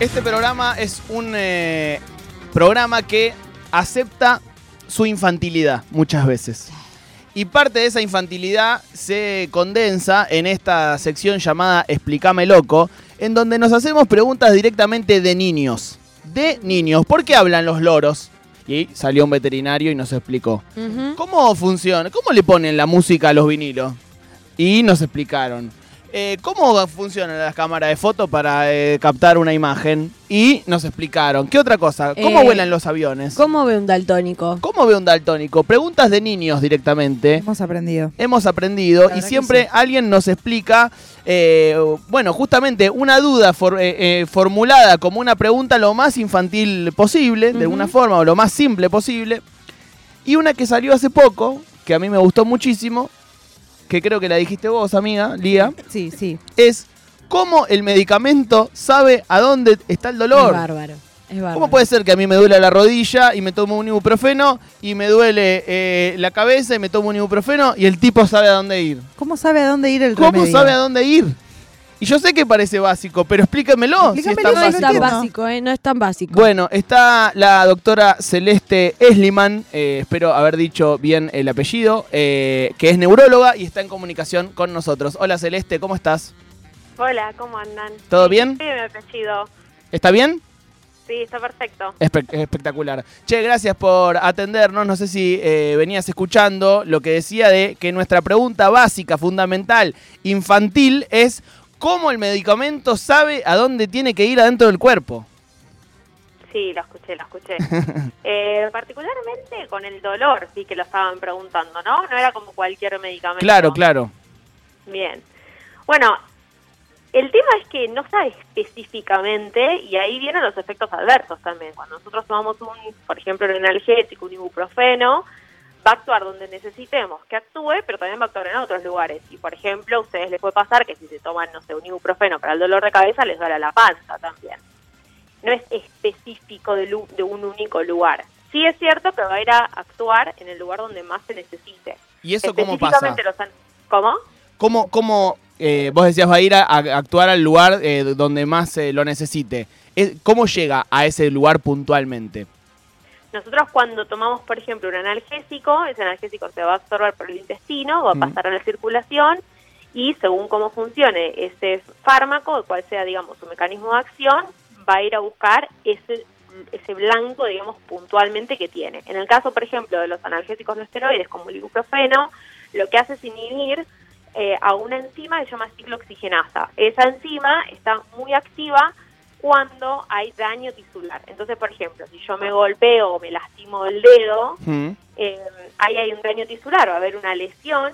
Este programa es un eh, programa que acepta su infantilidad muchas veces. Y parte de esa infantilidad se condensa en esta sección llamada Explícame Loco, en donde nos hacemos preguntas directamente de niños. De niños. ¿Por qué hablan los loros? Y salió un veterinario y nos explicó. ¿Cómo funciona? ¿Cómo le ponen la música a los vinilos? Y nos explicaron. Eh, ¿Cómo funcionan las cámaras de foto para eh, captar una imagen? Y nos explicaron. ¿Qué otra cosa? ¿Cómo Eh, vuelan los aviones? ¿Cómo ve un daltónico? ¿Cómo ve un daltónico? Preguntas de niños directamente. Hemos aprendido. Hemos aprendido y siempre sí. alguien nos explica, eh, bueno, justamente una duda for- eh, eh, formulada como una pregunta lo más infantil posible, de alguna forma, o lo más simple posible. Y una que salió hace poco, que a mí me gustó muchísimo, que creo que la dijiste vos, amiga, Lía, Sí, sí. es cómo el medicamento sabe a dónde está el dolor. Es bárbaro. Es bárbaro. ¿Cómo puede ser que a mí me duele la rodilla y me tomo un ibuprofeno y me duele eh, la cabeza y me tomo un ibuprofeno y el tipo sabe a dónde ir? ¿Cómo sabe a dónde ir el ¿Cómo remedio? sabe a dónde ir? Y yo sé que parece básico, pero explíquemelo. si es Explícamelo, tan No es tan básico, ¿eh? No es tan básico. Bueno, está la doctora Celeste Esliman, eh, espero haber dicho bien el apellido, eh, que es neuróloga y está en comunicación con nosotros. Hola Celeste, ¿cómo estás? Hola, ¿cómo andan? ¿Todo Sí, bien? Sí, mi apellido. ¿Está bien? Sí, está perfecto. Espe- espectacular. Che, gracias por atendernos. No sé si eh, venías escuchando lo que decía de que nuestra pregunta básica, fundamental, infantil es cómo el medicamento sabe a dónde tiene que ir adentro del cuerpo. Sí, lo escuché, lo escuché. Eh, particularmente con el dolor, sí que lo estaban preguntando, ¿no? No era como cualquier medicamento. Claro, claro. Bien. Bueno, el tema es que no sabe específicamente, y ahí vienen los efectos adversos también. Cuando nosotros tomamos un, por ejemplo, un analgésico, un ibuprofeno, va a actuar donde necesitemos que actúe, pero también va a actuar en otros lugares. Y, por ejemplo, a ustedes les puede pasar que si se toman, no sé, un ibuprofeno para el dolor de cabeza, les duele la panza también. No es específico de, de un único lugar. Sí es cierto que va a ir a actuar en el lugar donde más se necesite. ¿Y eso cómo pasa? Los ¿Cómo? ¿Cómo, cómo eh, vos decías va a ir a, a actuar al lugar eh, donde más eh, lo necesite? Es- ¿Cómo llega a ese lugar puntualmente? Nosotros cuando tomamos, por ejemplo, un analgésico, ese analgésico se va a absorber por el intestino, va a pasar a la circulación y según cómo funcione ese fármaco, cuál sea, digamos, su mecanismo de acción, va a ir a buscar ese, ese blanco, digamos, puntualmente que tiene. En el caso, por ejemplo, de los analgésicos no esteroides como el ibuprofeno, lo que hace es inhibir eh, a una enzima que se llama ciclooxigenasa. Esa enzima está muy activa cuando hay daño tisular. Entonces, por ejemplo, si yo me golpeo o me lastimo el dedo, Mm. eh, ahí hay un daño tisular, va a haber una lesión.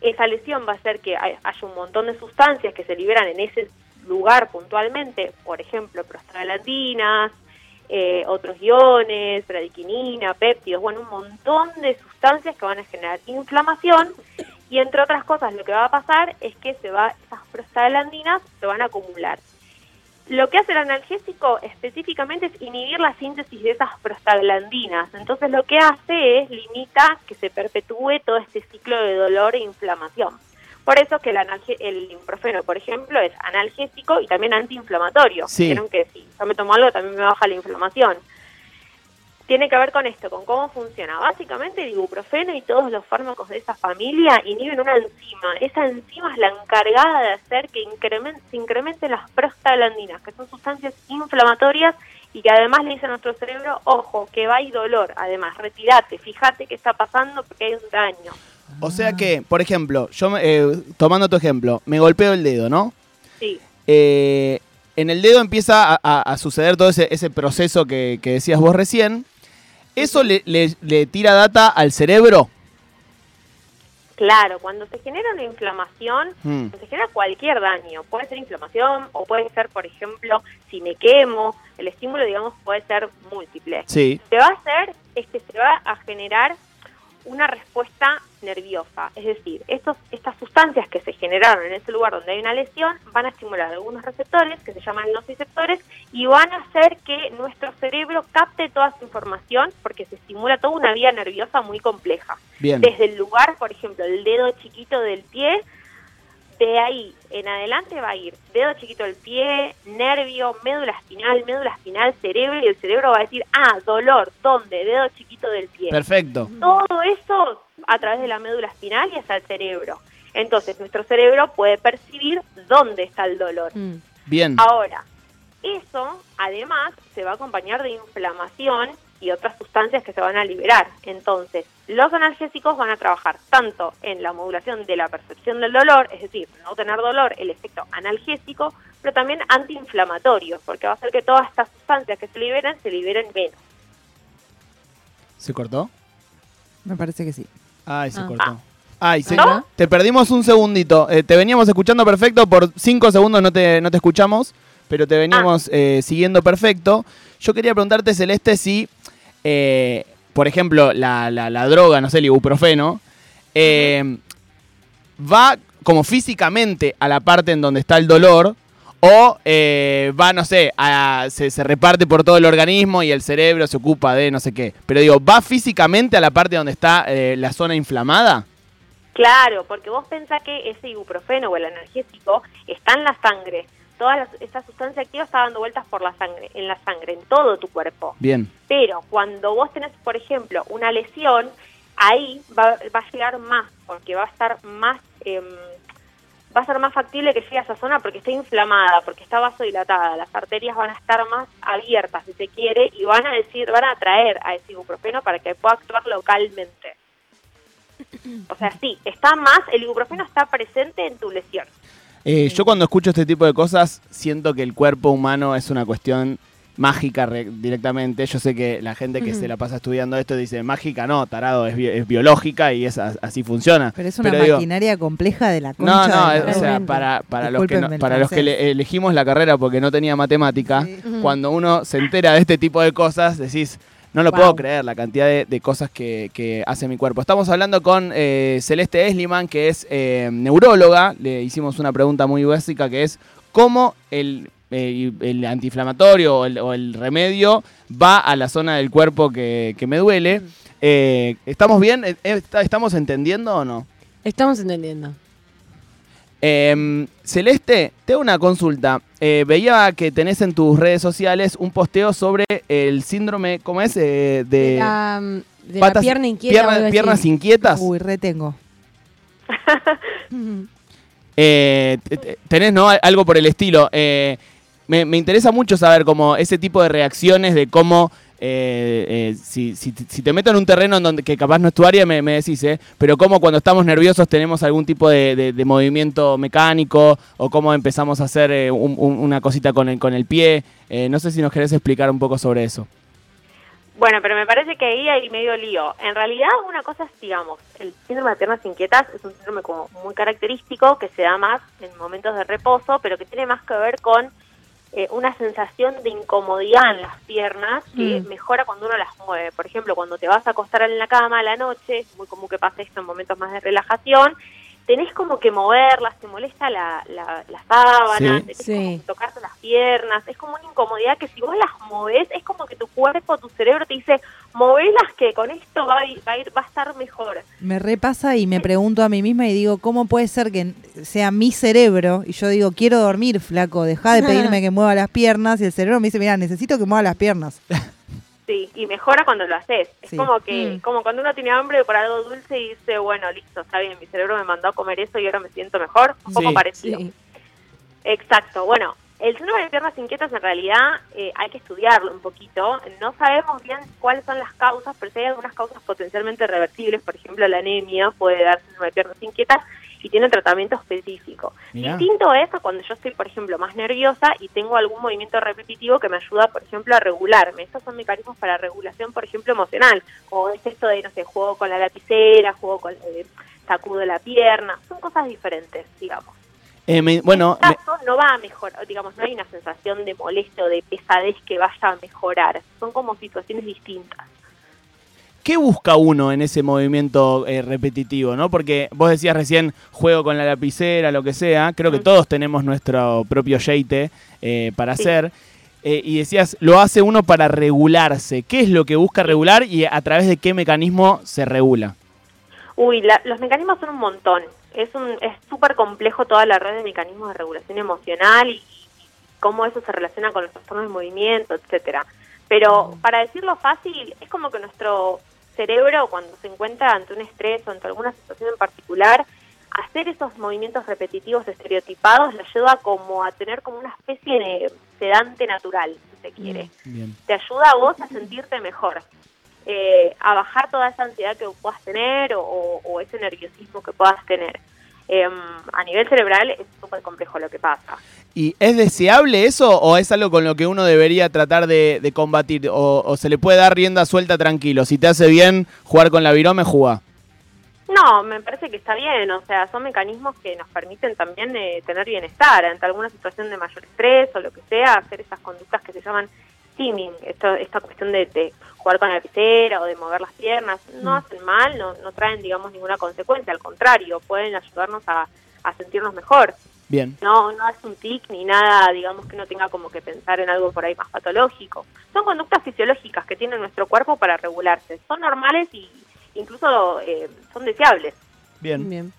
Esa lesión va a hacer que hay- haya un montón de sustancias que se liberan en ese lugar puntualmente, por ejemplo, prostaglandinas, eh, otros iones, bradiquinina, péptidos, bueno, un montón de sustancias que van a generar inflamación y entre otras cosas lo que va a pasar es que se va, esas prostaglandinas se van a acumular. Lo que hace el analgésico específicamente es inhibir la síntesis de esas prostaglandinas. Entonces lo que hace es limita que se perpetúe todo este ciclo de dolor e inflamación. Por eso que el, analge- el ibuprofeno, por ejemplo, es analgésico y también antiinflamatorio. Sí. Vieron que si yo me tomo algo también me baja la inflamación. Tiene que ver con esto, con cómo funciona. Básicamente el ibuprofeno y todos los fármacos de esa familia inhiben una enzima. Esa enzima es la encargada de hacer que incremen- se incrementen las prostaglandinas, que son sustancias inflamatorias y que además le dice a nuestro cerebro, ojo, que va y dolor. Además, retirate, fíjate qué está pasando porque hay un daño. O sea que, por ejemplo, yo eh, tomando tu ejemplo, me golpeo el dedo, ¿no? Sí, Eh, en el dedo empieza a, a- a suceder todo ese, ese proceso que, que decías vos recién. ¿Eso le, le- le tira data al cerebro? claro, cuando se genera una inflamación, Mm. se genera cualquier daño. Puede ser inflamación o puede ser, por ejemplo, si me quemo, el estímulo, digamos, puede ser múltiple. Sí. Lo que va a hacer es que se va a generar una respuesta nerviosa. Es decir, estos, estas sustancias que se generaron en ese lugar donde hay una lesión van a estimular algunos receptores que se llaman nociceptores y van a hacer que nuestro cerebro capte toda esa información porque se estimula toda una vía nerviosa muy compleja Bien. desde el lugar, por ejemplo, el dedo chiquito del pie, De ahí en adelante va a ir dedo chiquito del pie, nervio, médula espinal, médula espinal, cerebro y el cerebro va a decir, ah, dolor, ¿dónde? Dedo chiquito del pie. Perfecto. Todo eso a través de la médula espinal y hasta el cerebro. Entonces nuestro cerebro puede percibir dónde está el dolor. Mm. Bien. Ahora, eso además se va a acompañar de inflamación y otras sustancias que se van a liberar. Entonces, los analgésicos van a trabajar tanto en la modulación de la percepción del dolor, es decir, no tener dolor, el efecto analgésico, pero también antiinflamatorio, porque va a hacer que todas estas sustancias que se liberen se liberen menos. ¿Se cortó? Me parece que sí. Ay, se Ah. cortó. Ay, se- ¿No? te perdimos un segundito. Eh, te veníamos escuchando perfecto, por cinco segundos no te, no te escuchamos, pero te veníamos Ah. eh, siguiendo perfecto. Yo quería preguntarte, Celeste, si, eh, por ejemplo, la, la- la droga, no sé, el ibuprofeno, eh, va como físicamente a la parte en donde está el dolor o eh, va, no sé, a- se, se reparte por todo el organismo y el cerebro se ocupa de no sé qué. Pero digo, ¿va físicamente a la parte donde está eh, la zona inflamada? Claro, porque vos pensás que ese ibuprofeno o el analgésico está en la sangre. Toda las- esa sustancia activa está dando vueltas por la sangre, en la sangre, en todo tu cuerpo. Bien. Pero cuando vos tenés, por ejemplo, una lesión, ahí va, va a llegar más, porque va a estar más, em, va a ser más factible que llegue a esa zona porque está inflamada, porque está vasodilatada, las arterias van a estar más abiertas, si se quiere, y van a decir, van a atraer a ese ibuprofeno para que pueda actuar localmente. O sea, sí, está más, el ibuprofeno está presente en tu lesión. Eh, yo cuando escucho este tipo de cosas siento que el cuerpo humano es una cuestión mágica re- directamente. Yo sé que la gente que se la pasa estudiando esto dice, mágica no, tarado, es, bi- es biológica y es así funciona. Pero es una Pero digo, maquinaria compleja de la concha. No, no, es- o sea, para, para los que, no- para los que le- elegimos la carrera porque no tenía matemática, Sí. Cuando uno se entera de este tipo de cosas, decís, no lo Wow. puedo creer la cantidad de, de cosas que, que hace mi cuerpo. Estamos hablando con eh, Celeste Esliman, que es eh, neuróloga. Le hicimos una pregunta muy básica que es cómo el, eh, el antiinflamatorio o el, o el remedio va a la zona del cuerpo que, que me duele. Eh, ¿Estamos bien? ¿Estamos entendiendo o no? Estamos entendiendo. Eh, Celeste, te hago una consulta. Eh, veía que tenés en tus redes sociales un posteo sobre el síndrome, ¿cómo es? Eh, de De la, de la patas- pierna inquieta. pierna- o algo así. piernas inquietas. Uy, retengo. Eh, te- te- tenés, ¿no? Algo por el estilo. Eh, me, me interesa mucho saber como ese tipo de reacciones de cómo eh, eh, si, si- si te meto en un terreno en donde que capaz no es tu área, me, decís, ¿eh? Pero cómo cuando estamos nerviosos tenemos algún tipo de, de- de movimiento mecánico o cómo empezamos a hacer eh, un- un- una cosita con el, con el pie. Eh, no sé si nos querés explicar un poco sobre eso. Bueno, pero me parece que ahí hay medio lío. En realidad, una cosa es, digamos, el síndrome de piernas inquietas es un síndrome como muy característico que se da más en momentos de reposo, pero que tiene más que ver con eh, una sensación de incomodidad en las piernas que Mm. mejora cuando uno las mueve. Por ejemplo, cuando te vas a acostar en la cama a la noche, es muy común que pase esto en momentos más de relajación, tenés como que moverlas, te molesta la, la, la sábana, Sí. tenés Sí. como que tocarte las piernas, es como una incomodidad que si vos las movés, es como que tu cuerpo, tu cerebro te dice, movelas que con esto va a ir, va a, ir, va a estar mejor. Me repasa y me pregunto a mí misma y digo, ¿cómo puede ser que sea mi cerebro? Y yo digo, quiero dormir, flaco, deja de pedirme que mueva las piernas. Y el cerebro me dice, mira, necesito que mueva las piernas. Sí, y mejora cuando lo haces. Es como que, Mm. como cuando uno tiene hambre por algo dulce y dice, bueno, listo, está bien, mi cerebro me mandó a comer eso y ahora me siento mejor. Un poco Sí. parecido. Sí. Exacto. Bueno, el síndrome de piernas inquietas en realidad eh, hay que estudiarlo un poquito. No sabemos bien cuáles son las causas, pero sí hay algunas causas potencialmente reversibles. Por ejemplo, la anemia puede dar síndrome de piernas inquietas y tiene tratamiento específico. Mirá. Distinto es a cuando yo estoy, por ejemplo, más nerviosa y tengo algún movimiento repetitivo que me ayuda, por ejemplo, a regularme. Estos son mecanismos para regulación, por ejemplo, emocional. Como es esto de, no sé, juego con la lapicera, juego con... eh, sacudo la pierna. Son cosas diferentes, digamos. Eh, me- bueno, En me- caso no va a mejorar, digamos, no hay una sensación de molestia o de pesadez que vaya a mejorar. Son como situaciones distintas. ¿Qué busca uno en ese movimiento eh, repetitivo? ¿no? Porque vos decías recién, juego con la lapicera, lo que sea. Creo que todos tenemos nuestro propio yeite eh, para Sí. hacer. Eh, y decías, lo hace uno para regularse. ¿Qué es lo que busca regular y a través de qué mecanismo se regula? Uy, la- los mecanismos son un montón. Es un es súper complejo toda la red de mecanismos de regulación emocional y, y cómo eso se relaciona con los trastornos del movimiento, etcétera. Pero para decirlo fácil, es como que nuestro cerebro cuando se encuentra ante un estrés o ante alguna situación en particular, hacer esos movimientos repetitivos estereotipados le ayuda como a tener como una especie de sedante natural, si se quiere. Bien. Te ayuda a vos a sentirte mejor, eh, a bajar toda esa ansiedad que puedas tener o, o- o ese nerviosismo que puedas tener. Em, a nivel cerebral es súper complejo lo que pasa. ¿Y es deseable eso o es algo con lo que uno debería tratar de, de combatir? O, o se le puede dar rienda suelta tranquilo? Si te hace bien jugar con la virome, juega. No, me parece que está bien, o sea, son mecanismos que nos permiten también eh, tener bienestar ante alguna situación de mayor estrés o lo que sea, hacer esas conductas que se llaman esto, esta cuestión de, de jugar con la lapicera o de mover las piernas, no hacen mal, no, no traen, digamos, ninguna consecuencia, al contrario, pueden ayudarnos a, a sentirnos mejor. Bien. No, no es un tic ni nada, digamos, que no tenga como que pensar en algo por ahí más patológico. Son conductas fisiológicas que tiene nuestro cuerpo para regularse. Son normales y incluso eh, son deseables. Bien. Bien.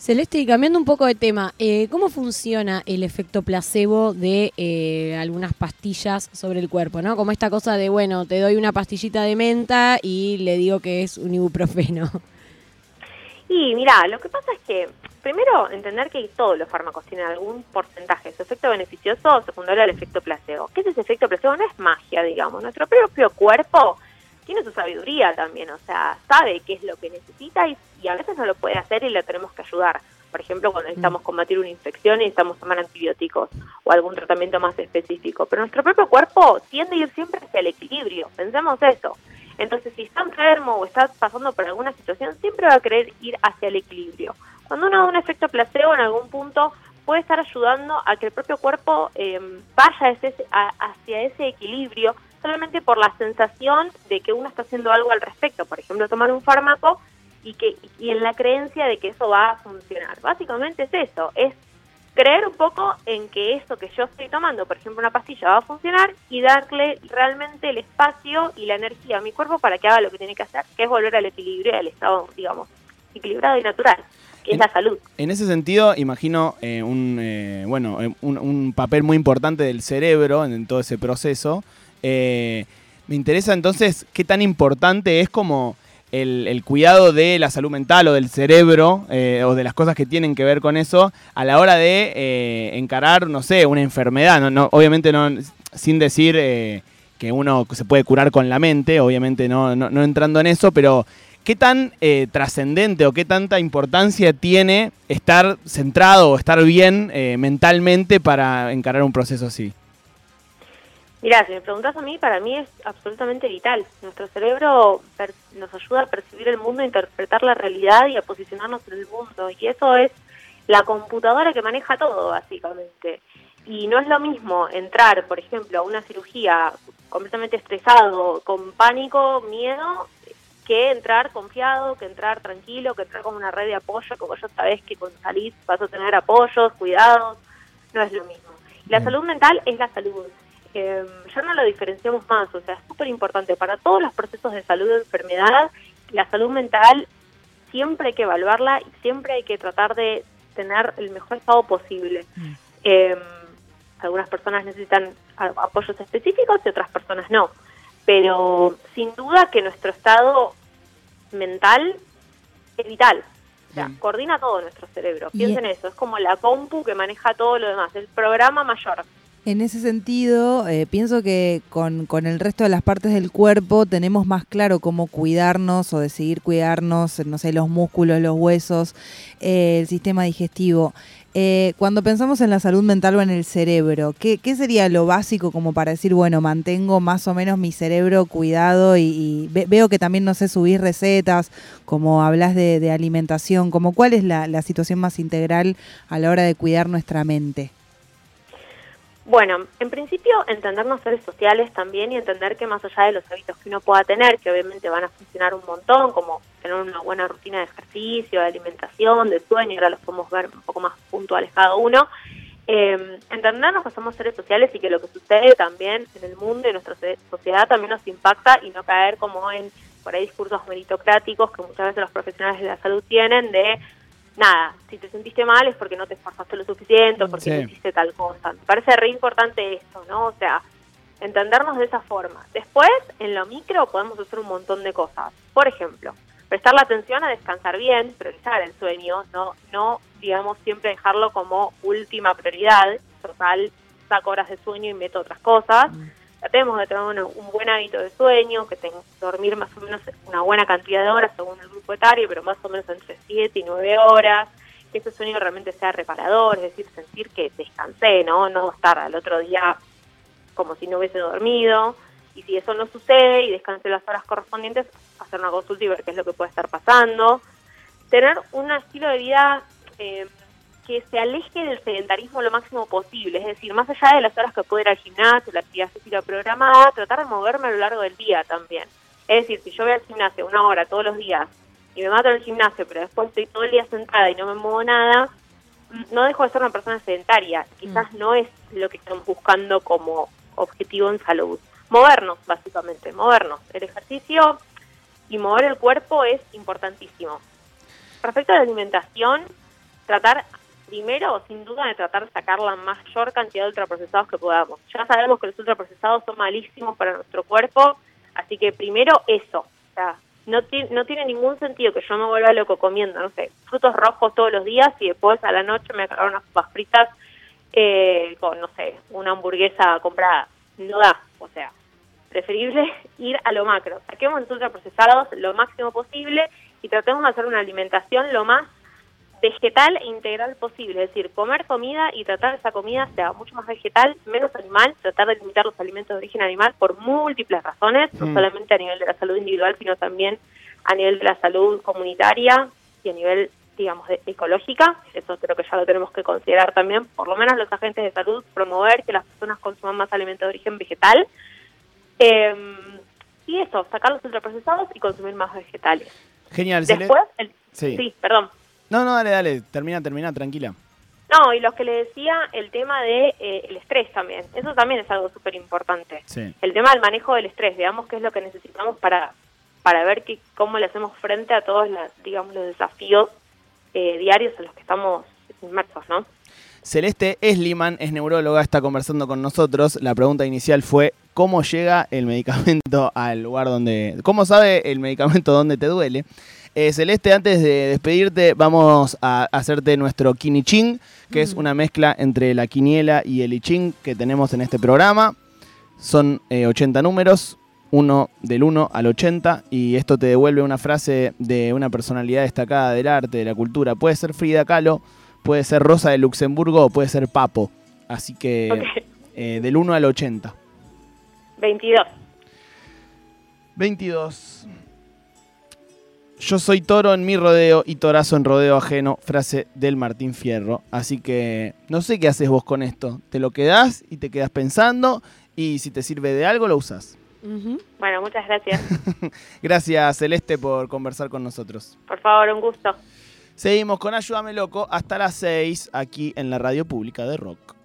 Celeste, y cambiando un poco de tema, eh, ¿cómo funciona el efecto placebo de eh, algunas pastillas sobre el cuerpo? ¿no? Como esta cosa de, bueno, te doy una pastillita de menta y le digo que es un ibuprofeno. Y mira, lo que pasa es que primero entender que todos los fármacos tienen algún porcentaje de su efecto beneficioso secundario al efecto placebo. ¿Qué es ese efecto placebo? No es magia, digamos. Nuestro propio cuerpo tiene su sabiduría también, o sea, sabe qué es lo que necesita y, y a veces no lo puede hacer y le tenemos que ayudar. Por ejemplo, cuando necesitamos combatir una infección y necesitamos tomar antibióticos o algún tratamiento más específico. Pero nuestro propio cuerpo tiende a ir siempre hacia el equilibrio. Pensemos eso. Entonces, si está enfermo o está pasando por alguna situación, siempre va a querer ir hacia el equilibrio. Cuando uno da un efecto placebo en algún punto, puede estar ayudando a que el propio cuerpo eh, vaya ese, a- hacia ese equilibrio solamente por la sensación de que uno está haciendo algo al respecto. Por ejemplo, tomar un fármaco y, que, y en la creencia de que eso va a funcionar. Básicamente es eso, es creer un poco en que eso que yo estoy tomando, por ejemplo una pastilla, va a funcionar y darle realmente el espacio y la energía a mi cuerpo para que haga lo que tiene que hacer, que es volver al equilibrio y al estado, digamos, equilibrado y natural, que es la salud. En ese sentido, imagino eh, un, eh, bueno, eh, un, un papel muy importante del cerebro en, en todo ese proceso. Eh, me interesa entonces qué tan importante es como el, cuidado de la salud mental o del cerebro eh, o de las cosas que tienen que ver con eso a la hora de eh, encarar, no sé, una enfermedad. No, obviamente no, sin decir que uno se puede curar con la mente, obviamente no, no, no entrando en eso, pero ¿qué tan trascendente o qué tanta importancia tiene estar centrado o estar bien mentalmente para encarar un proceso así? Mira, si me preguntas a mí, para mí es absolutamente vital. Nuestro cerebro per- nos ayuda a percibir el mundo, a interpretar la realidad y a posicionarnos en el mundo. Y eso es la computadora que maneja todo, básicamente. Y no es lo mismo entrar, por ejemplo, a una cirugía completamente estresado, con pánico, miedo, que entrar confiado, que entrar tranquilo, que entrar con una red de apoyo, vos ya sabés que cuando salís vas a tener apoyos, cuidados, no es lo mismo. La salud mental es la salud. Eh, ya no lo diferenciamos más, o sea, es súper importante para todos los procesos de salud o enfermedad, la salud mental siempre hay que evaluarla y siempre hay que tratar de tener el mejor estado posible. Mm. Eh, algunas personas necesitan apoyos específicos y otras personas no, pero sin duda que nuestro estado mental es vital. O sea, coordina todo nuestro cerebro. Piensen eso, es como la compu que maneja todo lo demás, el programa mayor. En ese sentido, eh, pienso que con, con el resto de las partes del cuerpo tenemos más claro cómo cuidarnos o decidir cuidarnos, no sé, los músculos, los huesos, eh, el sistema digestivo. Eh, cuando pensamos en la salud mental o en el cerebro, ¿qué, qué sería lo básico como para decir, bueno, mantengo más o menos mi cerebro cuidado y, y ve- veo que también, no sé, subís recetas, como hablas de, de alimentación, como cuál es la, la situación más integral a la hora de cuidar nuestra mente? Bueno, en principio entendernos seres sociales también y entender que más allá de los hábitos que uno pueda tener, que obviamente van a funcionar un montón, como tener una buena rutina de ejercicio, de alimentación, de sueño, ahora los podemos ver un poco más puntuales cada uno, eh, entendernos que somos seres sociales y que lo que sucede también en el mundo y en nuestra so- sociedad también nos impacta y no caer como en por ahí discursos meritocráticos que muchas veces los profesionales de la salud tienen de nada, si te sentiste mal es porque no te esforzaste lo suficiente o porque Sí. no hiciste tal cosa. Me parece re importante esto, ¿no? O sea, entendernos de esa forma. Después, en lo micro, podemos hacer un montón de cosas. Por ejemplo, prestar la atención a descansar bien, priorizar el sueño, no, no digamos, siempre dejarlo como última prioridad. Total, saco horas de sueño y meto otras cosas. Tratemos de tener una- un buen hábito de sueño, que tenga dormir más o menos una buena cantidad de horas según el grupo etario, pero más o menos entre 7 y 9 horas. Que ese sueño realmente sea reparador, es decir, sentir que descansé, ¿no? No estar al otro día como si no hubiese dormido. Y si eso no sucede y descanse las horas correspondientes, hacer una consulta y ver qué es lo que puede estar pasando. Tener un estilo de vida eh, que se aleje del sedentarismo lo máximo posible, es decir, más allá de las horas que puedo ir al gimnasio, la actividad física programada, tratar de moverme a lo largo del día también. Es decir, si yo voy al gimnasio una hora todos los días y me mato en el gimnasio, pero después estoy todo el día sentada y no me muevo nada, no dejo de ser una persona sedentaria. Quizás no es lo que estamos buscando como objetivo en salud. Movernos, básicamente, movernos. El ejercicio y mover el cuerpo es importantísimo. Respecto a la alimentación, tratar primero, sin duda, de tratar de sacar la mayor cantidad de ultraprocesados que podamos. Ya sabemos que los ultraprocesados son malísimos para nuestro cuerpo, así que primero eso. O sea, no, ti- no tiene ningún sentido que yo me vuelva loco comiendo, no sé, frutos rojos todos los días y después a la noche me agarrar unas papas fritas eh, con, no sé, una hamburguesa comprada. No da, o sea, preferible ir a lo macro. Saquemos los ultraprocesados lo máximo posible y tratemos de hacer una alimentación lo más vegetal e integral posible, es decir, comer comida y tratar esa comida sea mucho más vegetal, menos animal, tratar de limitar los alimentos de origen animal por múltiples razones, no Mm. solamente a nivel de la salud individual, sino también a nivel de la salud comunitaria y a nivel, digamos, de- ecológica. Eso creo que ya lo tenemos que considerar también, por lo menos los agentes de salud, promover que las personas consuman más alimentos de origen vegetal. Eh, y eso, sacar los ultraprocesados y consumir más vegetales. Genial. Después, el, Sí. sí, perdón. No, no, dale, dale. Termina, termina, tranquila. No, y lo que le decía, el tema de eh, el estrés también. Eso también es algo súper importante. Sí. El tema del manejo del estrés, veamos qué es lo que necesitamos para, para ver que, cómo le hacemos frente a todos las, digamos, los desafíos eh, diarios en los que estamos inmersos, ¿no? Celeste Esliman es neuróloga, está conversando con nosotros. La pregunta inicial fue, ¿cómo llega el medicamento al lugar donde... ¿Cómo sabe el medicamento dónde te duele? Eh, Celeste, antes de despedirte, vamos a hacerte nuestro Kiniching, que es una mezcla entre la quiniela y el I Ching que tenemos en este programa. Son eh, 80 números, uno del 1 al 80, y esto te devuelve una frase de una personalidad destacada del arte, de la cultura. Puede ser Frida Kahlo, puede ser Rosa de Luxemburgo o puede ser Papo. Así que eh, del 1 al 80. 22. 22. Yo soy toro en mi rodeo y torazo en rodeo ajeno, frase del Martín Fierro. Así que no sé qué haces vos con esto. Te lo quedás y te quedás pensando y si te sirve de algo lo usás. Ujú. Bueno, muchas gracias. Gracias Celeste por conversar con nosotros. Por favor, un gusto. Seguimos con Ayúdame Loco hasta las 6 aquí en la radio pública de Rock.